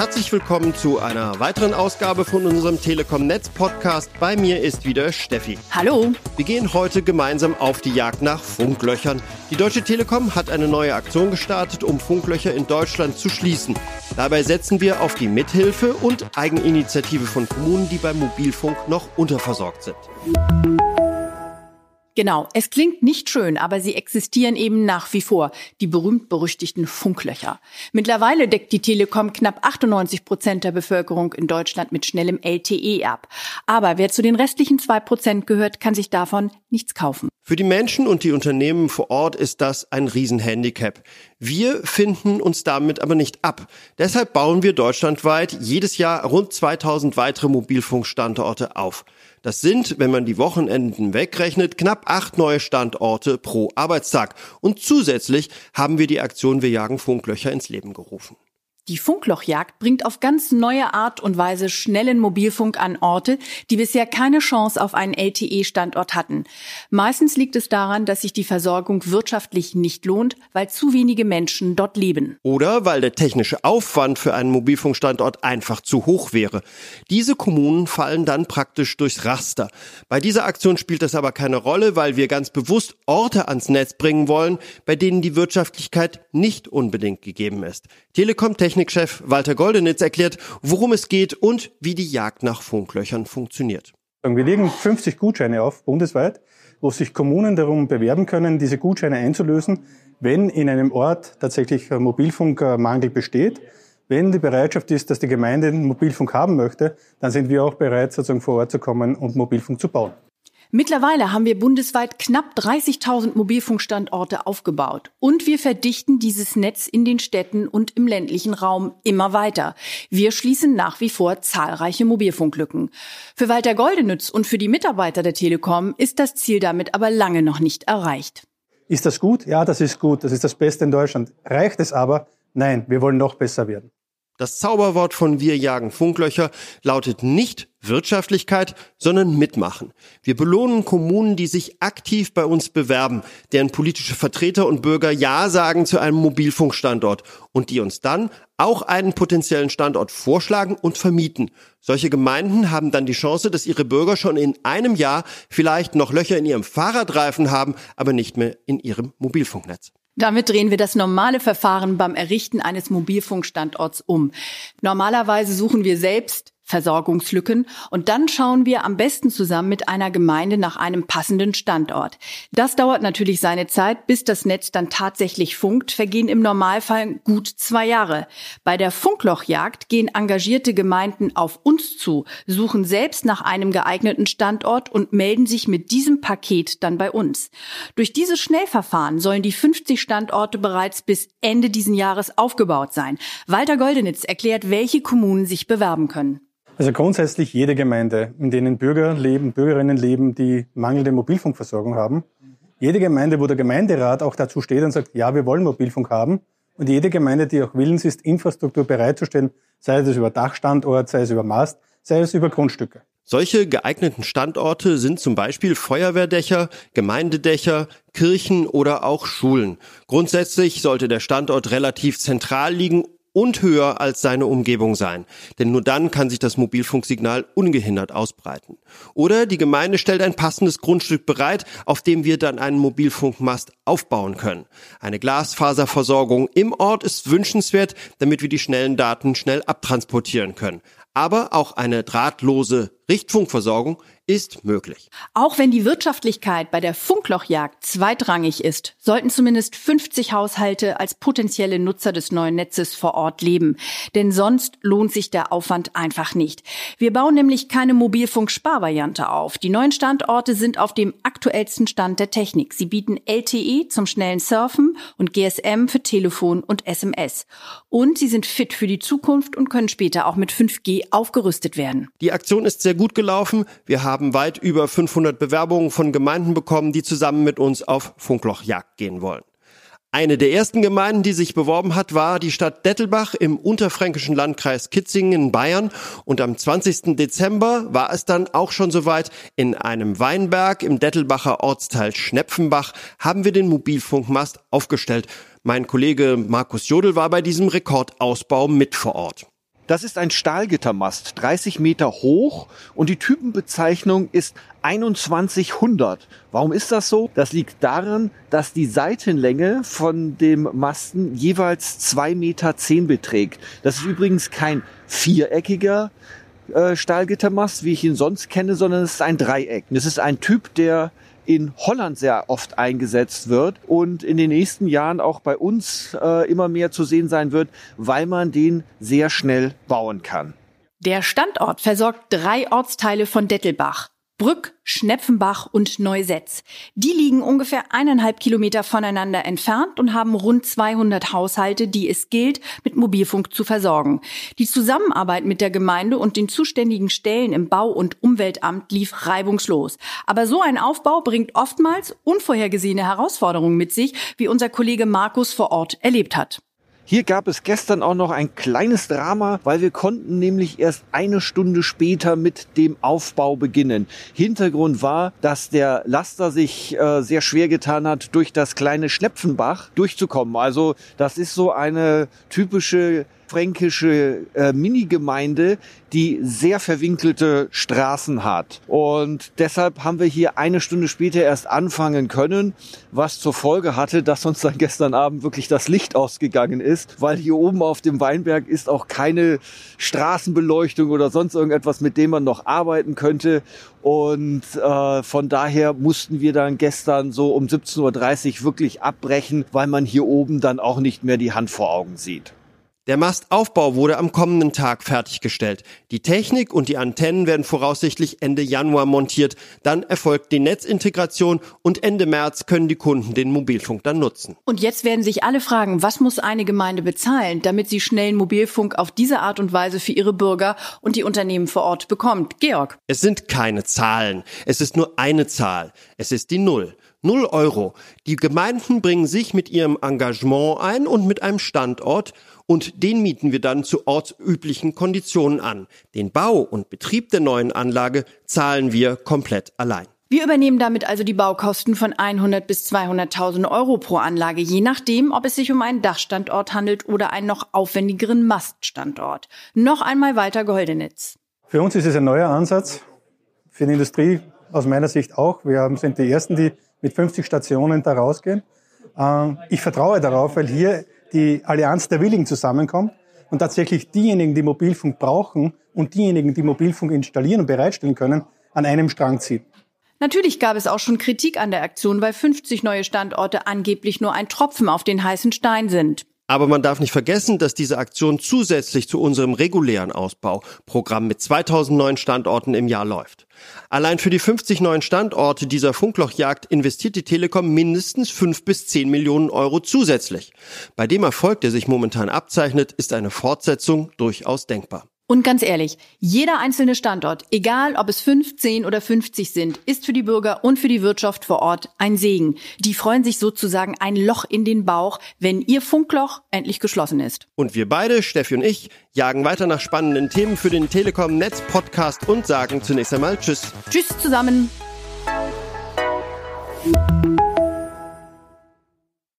Herzlich willkommen zu einer weiteren Ausgabe von unserem Telekom Netz Podcast. Bei mir ist wieder Steffi. Hallo. Wir gehen heute gemeinsam auf die Jagd nach Funklöchern. Die Deutsche Telekom hat eine neue Aktion gestartet, um Funklöcher in Deutschland zu schließen. Dabei setzen wir auf die Mithilfe und Eigeninitiative von Kommunen, die beim Mobilfunk noch unterversorgt sind. Genau, es klingt nicht schön, aber sie existieren eben nach wie vor, die berühmt-berüchtigten Funklöcher. Mittlerweile deckt die Telekom knapp 98 Prozent der Bevölkerung in Deutschland mit schnellem LTE ab. Aber wer zu den restlichen zwei Prozent gehört, kann sich davon nichts kaufen. Für die Menschen und die Unternehmen vor Ort ist das ein Riesenhandicap. Wir finden uns damit aber nicht ab. Deshalb bauen wir deutschlandweit jedes Jahr rund 2000 weitere Mobilfunkstandorte auf. Das sind, wenn man die Wochenenden wegrechnet, knapp acht neue Standorte pro Arbeitstag. Und zusätzlich haben wir die Aktion Wir jagen Funklöcher ins Leben gerufen. Die Funklochjagd bringt auf ganz neue Art und Weise schnellen Mobilfunk an Orte, die bisher keine Chance auf einen LTE-Standort hatten. Meistens liegt es daran, dass sich die Versorgung wirtschaftlich nicht lohnt, weil zu wenige Menschen dort leben. Oder weil der technische Aufwand für einen Mobilfunkstandort einfach zu hoch wäre. Diese Kommunen fallen dann praktisch durchs Raster. Bei dieser Aktion spielt das aber keine Rolle, weil wir ganz bewusst Orte ans Netz bringen wollen, bei denen die Wirtschaftlichkeit nicht unbedingt gegeben ist. Telekom Technik Technikchef Walter Goldenitz erklärt, worum es geht und wie die Jagd nach Funklöchern funktioniert. Wir legen 50 Gutscheine auf bundesweit, wo sich Kommunen darum bewerben können, diese Gutscheine einzulösen, wenn in einem Ort tatsächlich Mobilfunkmangel besteht. Wenn die Bereitschaft ist, dass die Gemeinde Mobilfunk haben möchte, dann sind wir auch bereit, sozusagen vor Ort zu kommen und Mobilfunk zu bauen. Mittlerweile haben wir bundesweit knapp 30.000 Mobilfunkstandorte aufgebaut und wir verdichten dieses Netz in den Städten und im ländlichen Raum immer weiter. Wir schließen nach wie vor zahlreiche Mobilfunklücken. Für Walter Goldenütz und für die Mitarbeiter der Telekom ist das Ziel damit aber lange noch nicht erreicht. Ist das gut? Ja, das ist gut. Das ist das Beste in Deutschland. Reicht es aber? Nein, wir wollen noch besser werden. Das Zauberwort von Wir jagen Funklöcher lautet nicht Wirtschaftlichkeit, sondern Mitmachen. Wir belohnen Kommunen, die sich aktiv bei uns bewerben, deren politische Vertreter und Bürger Ja sagen zu einem Mobilfunkstandort und die uns dann auch einen potenziellen Standort vorschlagen und vermieten. Solche Gemeinden haben dann die Chance, dass ihre Bürger schon in einem Jahr vielleicht noch Löcher in ihrem Fahrradreifen haben, aber nicht mehr in ihrem Mobilfunknetz. Damit drehen wir das normale Verfahren beim Errichten eines Mobilfunkstandorts um. Normalerweise suchen wir selbst Versorgungslücken und dann schauen wir am besten zusammen mit einer Gemeinde nach einem passenden Standort. Das dauert natürlich seine Zeit, bis das Netz dann tatsächlich funkt, vergehen im Normalfall gut zwei Jahre. Bei der Funklochjagd gehen engagierte Gemeinden auf uns zu, suchen selbst nach einem geeigneten Standort und melden sich mit diesem Paket dann bei uns. Durch dieses Schnellverfahren sollen die 50 Standorte bereits bis Ende diesen Jahres aufgebaut sein. Walter Goldenitz erklärt, welche Kommunen sich bewerben können. Also grundsätzlich jede Gemeinde, in denen Bürger leben, Bürgerinnen leben, die mangelnde Mobilfunkversorgung haben. Jede Gemeinde, wo der Gemeinderat auch dazu steht und sagt, ja, wir wollen Mobilfunk haben. Und jede Gemeinde, die auch willens ist, Infrastruktur bereitzustellen, sei es über Dachstandort, sei es über Mast, sei es über Grundstücke. Solche geeigneten Standorte sind zum Beispiel Feuerwehrdächer, Gemeindedächer, Kirchen oder auch Schulen. Grundsätzlich sollte der Standort relativ zentral liegen und höher als seine Umgebung sein. Denn nur dann kann sich das Mobilfunksignal ungehindert ausbreiten. Oder die Gemeinde stellt ein passendes Grundstück bereit, auf dem wir dann einen Mobilfunkmast aufbauen können. Eine Glasfaserversorgung im Ort ist wünschenswert, damit wir die schnellen Daten schnell abtransportieren können. Aber auch eine drahtlose Richtfunkversorgung ist möglich. Auch wenn die Wirtschaftlichkeit bei der Funklochjagd zweitrangig ist, sollten zumindest 50 Haushalte als potenzielle Nutzer des neuen Netzes vor Ort leben. Denn sonst lohnt sich der Aufwand einfach nicht. Wir bauen nämlich keine Mobilfunk-Sparvariante auf. Die neuen Standorte sind auf dem aktuellsten Stand der Technik. Sie bieten LTE zum schnellen Surfen und GSM für Telefon und SMS. Und sie sind fit für die Zukunft und können später auch mit 5G aufgerüstet werden. Die Aktion ist sehr gut gelaufen. Wir haben weit über 500 Bewerbungen von Gemeinden bekommen, die zusammen mit uns auf Funklochjagd gehen wollen. Eine der ersten Gemeinden, die sich beworben hat, war die Stadt Dettelbach im unterfränkischen Landkreis Kitzingen in Bayern. Und am 20. Dezember war es dann auch schon soweit. In einem Weinberg im Dettelbacher Ortsteil Schnepfenbach haben wir den Mobilfunkmast aufgestellt. Mein Kollege Markus Jodel war bei diesem Rekordausbau mit vor Ort. Das ist ein Stahlgittermast, 30 Meter hoch und die Typenbezeichnung ist 2100. Warum ist das so? Das liegt daran, dass die Seitenlänge von dem Masten jeweils 2,10 Meter beträgt. Das ist übrigens kein viereckiger äh, Stahlgittermast, wie ich ihn sonst kenne, sondern es ist ein Dreieck. Das ist ein Typ, der in Holland sehr oft eingesetzt wird und in den nächsten Jahren auch bei uns äh, immer mehr zu sehen sein wird, weil man den sehr schnell bauen kann. Der Standort versorgt drei Ortsteile von Dettelbach. Brück, Schnepfenbach und Neusetz. Die liegen ungefähr eineinhalb Kilometer voneinander entfernt und haben rund 200 Haushalte, die es gilt, mit Mobilfunk zu versorgen. Die Zusammenarbeit mit der Gemeinde und den zuständigen Stellen im Bau- und Umweltamt lief reibungslos. Aber so ein Aufbau bringt oftmals unvorhergesehene Herausforderungen mit sich, wie unser Kollege Markus vor Ort erlebt hat. Hier gab es gestern auch noch ein kleines Drama, weil wir konnten nämlich erst eine Stunde später mit dem Aufbau beginnen. Hintergrund war, dass der Laster sich äh, sehr schwer getan hat, durch das kleine Schnepfenbach durchzukommen. Also das ist so eine typische fränkische äh, Minigemeinde, die sehr verwinkelte Straßen hat. Und deshalb haben wir hier eine Stunde später erst anfangen können, was zur Folge hatte, dass uns dann gestern Abend wirklich das Licht ausgegangen ist, weil hier oben auf dem Weinberg ist auch keine Straßenbeleuchtung oder sonst irgendetwas, mit dem man noch arbeiten könnte. Und äh, von daher mussten wir dann gestern so um 17.30 Uhr wirklich abbrechen, weil man hier oben dann auch nicht mehr die Hand vor Augen sieht. Der Mastaufbau wurde am kommenden Tag fertiggestellt. Die Technik und die Antennen werden voraussichtlich Ende Januar montiert. Dann erfolgt die Netzintegration und Ende März können die Kunden den Mobilfunk dann nutzen. Und jetzt werden sich alle fragen, was muss eine Gemeinde bezahlen, damit sie schnellen Mobilfunk auf diese Art und Weise für ihre Bürger und die Unternehmen vor Ort bekommt? Georg. Es sind keine Zahlen. Es ist nur eine Zahl. Es ist die Null. Null Euro. Die Gemeinden bringen sich mit ihrem Engagement ein und mit einem Standort und den mieten wir dann zu ortsüblichen Konditionen an. Den Bau und Betrieb der neuen Anlage zahlen wir komplett allein. Wir übernehmen damit also die Baukosten von 100 bis 200.000 Euro pro Anlage, je nachdem, ob es sich um einen Dachstandort handelt oder einen noch aufwendigeren Maststandort. Noch einmal weiter Goldenitz. Für uns ist es ein neuer Ansatz, für die Industrie aus meiner Sicht auch. Wir sind die Ersten, die mit 50 Stationen da rausgehen. Ähm, ich vertraue darauf, weil hier die Allianz der Willigen zusammenkommt und tatsächlich diejenigen, die Mobilfunk brauchen und diejenigen, die Mobilfunk installieren und bereitstellen können, an einem Strang zieht. Natürlich gab es auch schon Kritik an der Aktion, weil 50 neue Standorte angeblich nur ein Tropfen auf den heißen Stein sind. Aber man darf nicht vergessen, dass diese Aktion zusätzlich zu unserem regulären Ausbauprogramm mit 2000 neuen Standorten im Jahr läuft. Allein für die 50 neuen Standorte dieser Funklochjagd investiert die Telekom mindestens 5 bis 10 Millionen Euro zusätzlich. Bei dem Erfolg, der sich momentan abzeichnet, ist eine Fortsetzung durchaus denkbar. Und ganz ehrlich, jeder einzelne Standort, egal ob es 15 oder 50 sind, ist für die Bürger und für die Wirtschaft vor Ort ein Segen. Die freuen sich sozusagen ein Loch in den Bauch, wenn ihr Funkloch endlich geschlossen ist. Und wir beide, Steffi und ich, jagen weiter nach spannenden Themen für den Telekom Netz Podcast und sagen zunächst einmal Tschüss. Tschüss zusammen.